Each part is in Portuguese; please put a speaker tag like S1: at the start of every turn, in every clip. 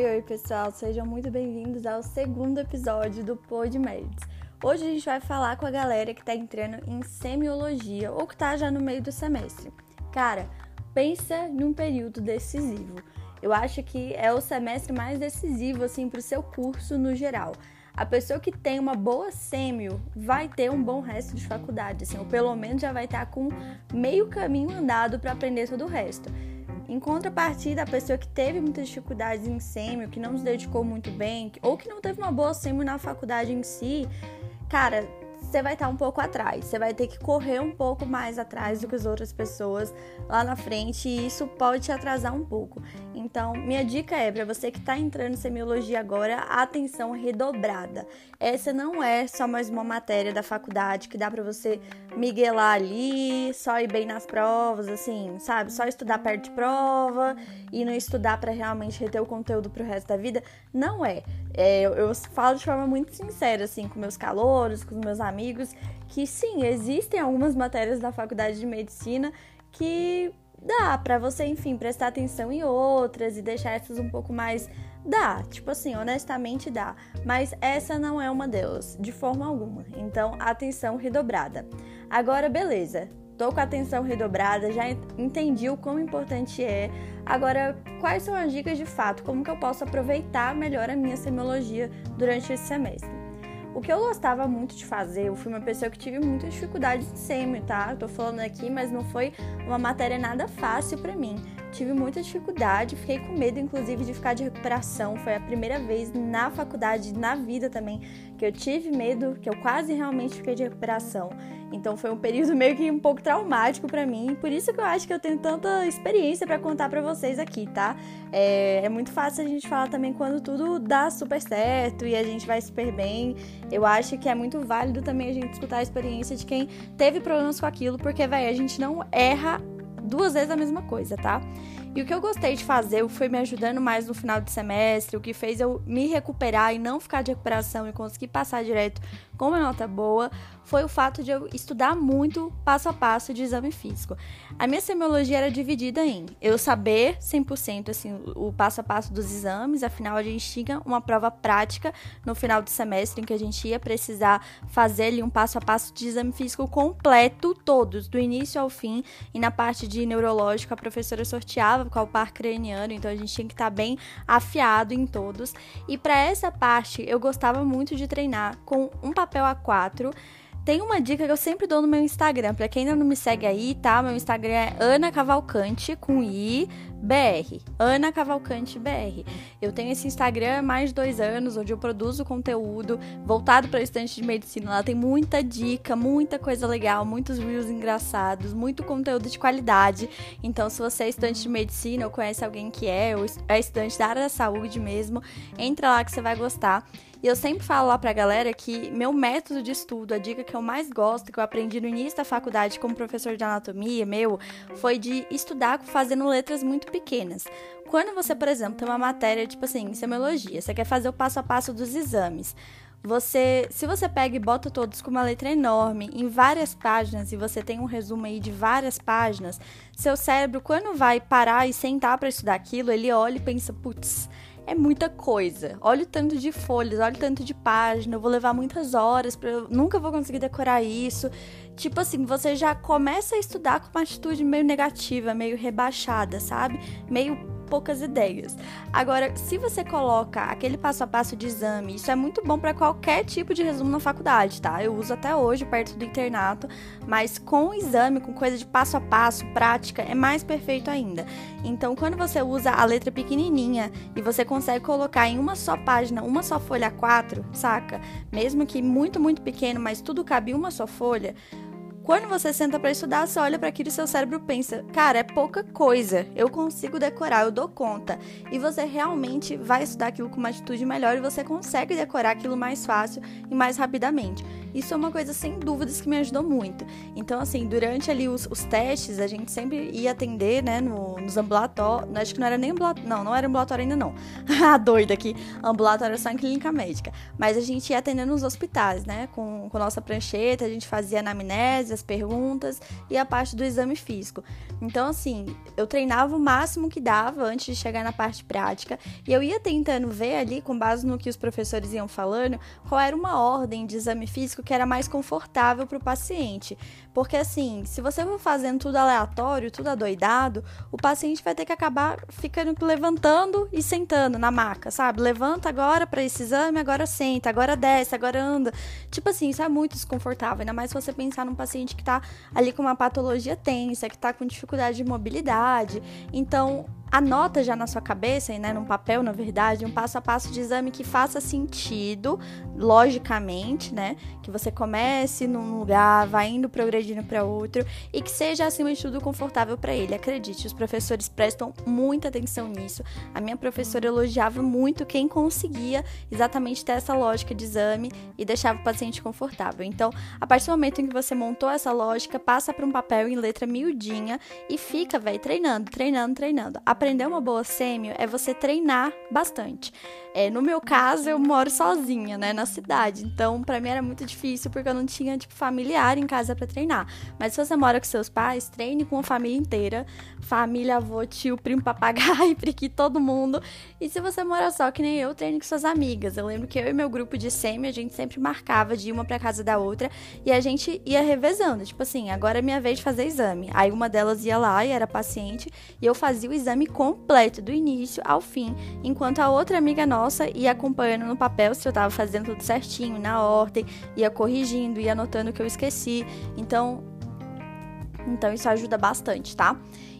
S1: Oi, oi, pessoal, sejam muito bem-vindos ao segundo episódio do Pod Médios. Hoje a gente vai falar com a galera que tá entrando em semiologia ou que tá já no meio do semestre. Cara, pensa num período decisivo. Eu acho que é o semestre mais decisivo assim para o seu curso no geral. A pessoa que tem uma boa sêmio vai ter um bom resto de faculdade, assim, ou pelo menos já vai estar com meio caminho andado para aprender todo o resto. Em contrapartida, a pessoa que teve muitas dificuldades em sêmio, que não se dedicou muito bem, ou que não teve uma boa sêmio na faculdade em si, cara, você vai estar um pouco atrás. Você vai ter que correr um pouco mais atrás do que as outras pessoas lá na frente e isso pode te atrasar um pouco. Então, minha dica é para você que está entrando em semiologia agora, atenção redobrada. Essa não é só mais uma matéria da faculdade que dá para você miguelar ali, só ir bem nas provas, assim, sabe? Só estudar perto de prova e não estudar para realmente reter o conteúdo pro resto da vida. Não é. é eu, eu falo de forma muito sincera, assim, com meus calouros, com os meus amigos amigos que sim, existem algumas matérias da faculdade de medicina que dá para você, enfim, prestar atenção em outras e deixar essas um pouco mais dá, tipo assim, honestamente dá, mas essa não é uma delas, de forma alguma. Então, atenção redobrada. Agora, beleza. Tô com a atenção redobrada, já entendi o quão importante é. Agora, quais são as dicas de fato? Como que eu posso aproveitar melhor a minha semiologia durante esse semestre? O que eu gostava muito de fazer, eu fui uma pessoa que tive muitas dificuldades em sêmio, tá? Tô falando aqui, mas não foi uma matéria nada fácil para mim. Tive muita dificuldade, fiquei com medo, inclusive, de ficar de recuperação. Foi a primeira vez na faculdade, na vida também, que eu tive medo, que eu quase realmente fiquei de recuperação. Então foi um período meio que um pouco traumático para mim, por isso que eu acho que eu tenho tanta experiência para contar para vocês aqui, tá? É, é, muito fácil a gente falar também quando tudo dá super certo e a gente vai super bem. Eu acho que é muito válido também a gente escutar a experiência de quem teve problemas com aquilo, porque, velho, a gente não erra duas vezes a mesma coisa, tá? E o que eu gostei de fazer foi me ajudando mais no final de semestre, o que fez eu me recuperar e não ficar de recuperação e conseguir passar direto com uma nota boa, foi o fato de eu estudar muito passo a passo de exame físico. A minha semiologia era dividida em eu saber 100% assim, o passo a passo dos exames, afinal a gente tinha uma prova prática no final do semestre em que a gente ia precisar fazer ali um passo a passo de exame físico completo, todos, do início ao fim, e na parte de neurológico a professora sorteava qual par craniano, então a gente tinha que estar bem afiado em todos. E para essa parte eu gostava muito de treinar com um papel A4 tem uma dica que eu sempre dou no meu Instagram. Pra quem ainda não me segue aí, tá? Meu Instagram é Ana Cavalcante com I BR. Ana Cavalcante BR. Eu tenho esse Instagram há mais de dois anos, onde eu produzo conteúdo voltado para estudante de medicina. Lá tem muita dica, muita coisa legal, muitos reels engraçados, muito conteúdo de qualidade. Então, se você é estudante de medicina ou conhece alguém que é, ou é estudante da área da saúde mesmo, entra lá que você vai gostar. E eu sempre falo lá pra galera que meu método de estudo, a dica que eu mais gosto, que eu aprendi no início da faculdade como professor de anatomia meu, foi de estudar fazendo letras muito pequenas. Quando você, por exemplo, tem uma matéria tipo assim, semiologia, você quer fazer o passo a passo dos exames. Você, se você pega e bota todos com uma letra enorme em várias páginas e você tem um resumo aí de várias páginas, seu cérebro quando vai parar e sentar para estudar aquilo, ele olha e pensa, putz, é muita coisa. Olha o tanto de folhas, olha o tanto de página, eu vou levar muitas horas, pra, eu nunca vou conseguir decorar isso. Tipo assim, você já começa a estudar com uma atitude meio negativa, meio rebaixada, sabe? Meio poucas ideias. Agora, se você coloca aquele passo a passo de exame, isso é muito bom para qualquer tipo de resumo na faculdade, tá? Eu uso até hoje perto do internato, mas com exame, com coisa de passo a passo, prática, é mais perfeito ainda. Então, quando você usa a letra pequenininha e você consegue colocar em uma só página, uma só folha 4, saca? Mesmo que muito, muito pequeno, mas tudo cabe em uma só folha, quando você senta para estudar, você olha para aquilo e seu cérebro pensa: cara, é pouca coisa, eu consigo decorar, eu dou conta. E você realmente vai estudar aquilo com uma atitude melhor e você consegue decorar aquilo mais fácil e mais rapidamente. Isso é uma coisa sem dúvidas que me ajudou muito. Então, assim, durante ali os, os testes, a gente sempre ia atender, né, no, nos ambulatórios. Acho que não era nem ambulatório. Não, não era ambulatório ainda não. a doida aqui. Ambulatório só em clínica médica. Mas a gente ia atender nos hospitais, né, com, com nossa prancheta, a gente fazia anamnese, as perguntas e a parte do exame físico. Então, assim, eu treinava o máximo que dava antes de chegar na parte prática e eu ia tentando ver ali, com base no que os professores iam falando, qual era uma ordem de exame físico que era mais confortável para o paciente. Porque, assim, se você for fazendo tudo aleatório, tudo adoidado, o paciente vai ter que acabar ficando levantando e sentando na maca, sabe? Levanta agora para esse exame, agora senta, agora desce, agora anda. Tipo assim, isso é muito desconfortável, ainda mais se você pensar num paciente que tá ali com uma patologia tensa, que tá com dificuldade de mobilidade. Então, anota já na sua cabeça, né, num papel, na verdade, um passo a passo de exame que faça sentido, logicamente, né? Que você comece num lugar, vá indo progredindo para outro e que seja, acima de tudo, confortável para ele. Acredite, os professores prestam muita atenção nisso. A minha professora elogiava muito quem conseguia exatamente ter essa lógica de exame e deixava o paciente confortável. Então, a partir do momento em que você montou essa lógica, passa para um papel em letra miudinha e fica, velho, treinando, treinando, treinando. A aprender uma boa sêmio é você treinar bastante. É, no meu caso, eu moro sozinha, né, na cidade. Então, para mim era muito difícil porque eu não tinha tipo familiar em casa para treinar. Mas se você mora com seus pais, treine com a família inteira, família, avô, tio, primo, papagaio, priqui, todo mundo. E se você mora só que nem eu, treine com suas amigas. Eu lembro que eu e meu grupo de sêmio, a gente sempre marcava de uma para casa da outra e a gente ia revezando, tipo assim, agora é minha vez de fazer exame. Aí uma delas ia lá e era paciente e eu fazia o exame completo do início ao fim, enquanto a outra amiga nossa ia acompanhando no papel se eu estava fazendo tudo certinho, na ordem, ia corrigindo, ia anotando o que eu esqueci. Então, então isso ajuda bastante, tá?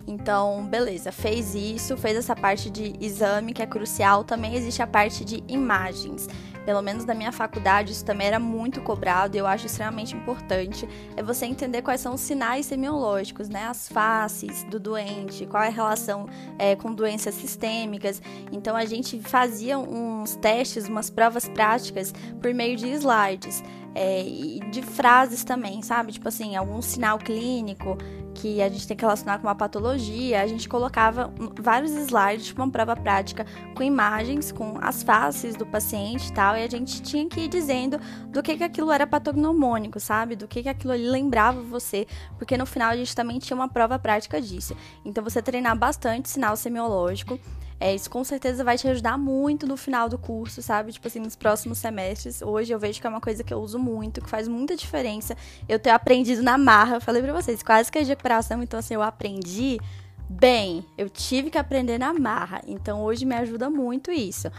S1: Então, beleza, fez isso, fez essa parte de exame que é crucial, também existe a parte de imagens pelo menos na minha faculdade, isso também era muito cobrado e eu acho extremamente importante, é você entender quais são os sinais semiológicos, né? As faces do doente, qual é a relação é, com doenças sistêmicas. Então a gente fazia uns testes, umas provas práticas por meio de slides. É, e de frases também, sabe? Tipo assim, algum sinal clínico, que a gente tem que relacionar com uma patologia, a gente colocava vários slides, tipo uma prova prática, com imagens, com as faces do paciente e tal, e a gente tinha que ir dizendo do que, que aquilo era patognomônico, sabe? Do que, que aquilo ali lembrava você, porque no final a gente também tinha uma prova prática disso. Então você treinar bastante sinal semiológico é, isso com certeza vai te ajudar muito no final do curso, sabe? Tipo assim, nos próximos semestres. Hoje eu vejo que é uma coisa que eu uso muito, que faz muita diferença. Eu ter aprendido na marra, eu falei pra vocês, quase que é de recuperação, então assim, eu aprendi bem. Eu tive que aprender na marra. Então hoje me ajuda muito isso.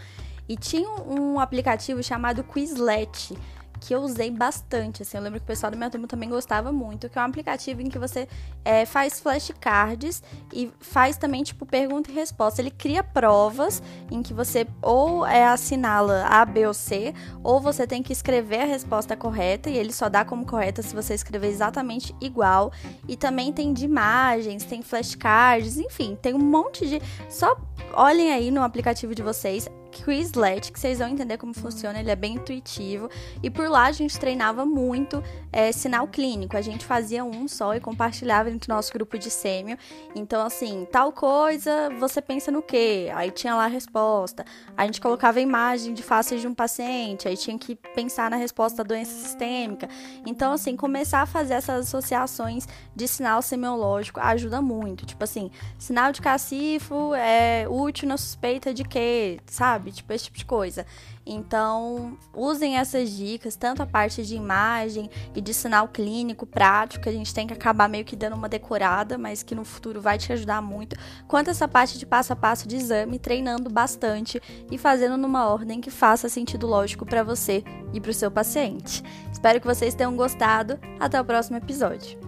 S1: E tinha um aplicativo chamado Quizlet que eu usei bastante. Assim, eu lembro que o pessoal da minha turma também gostava muito, que é um aplicativo em que você é, faz flashcards e faz também, tipo, pergunta e resposta. Ele cria provas em que você ou é, assinala A, B ou C, ou você tem que escrever a resposta correta e ele só dá como correta se você escrever exatamente igual. E também tem de imagens, tem flashcards, enfim, tem um monte de. Só olhem aí no aplicativo de vocês. Quizlet, que vocês vão entender como funciona, ele é bem intuitivo. E por lá a gente treinava muito é, sinal clínico. A gente fazia um só e compartilhava entre o nosso grupo de sêmio. Então, assim, tal coisa, você pensa no quê? Aí tinha lá a resposta. A gente colocava a imagem de face de um paciente, aí tinha que pensar na resposta da doença sistêmica. Então, assim, começar a fazer essas associações de sinal semiológico ajuda muito. Tipo assim, sinal de cacifo é útil na suspeita de quê? Sabe? sabe? Tipo, esse tipo de coisa. Então, usem essas dicas, tanto a parte de imagem e de sinal clínico prático, que a gente tem que acabar meio que dando uma decorada, mas que no futuro vai te ajudar muito, quanto essa parte de passo a passo de exame, treinando bastante e fazendo numa ordem que faça sentido lógico para você e para o seu paciente. Espero que vocês tenham gostado. Até o próximo episódio.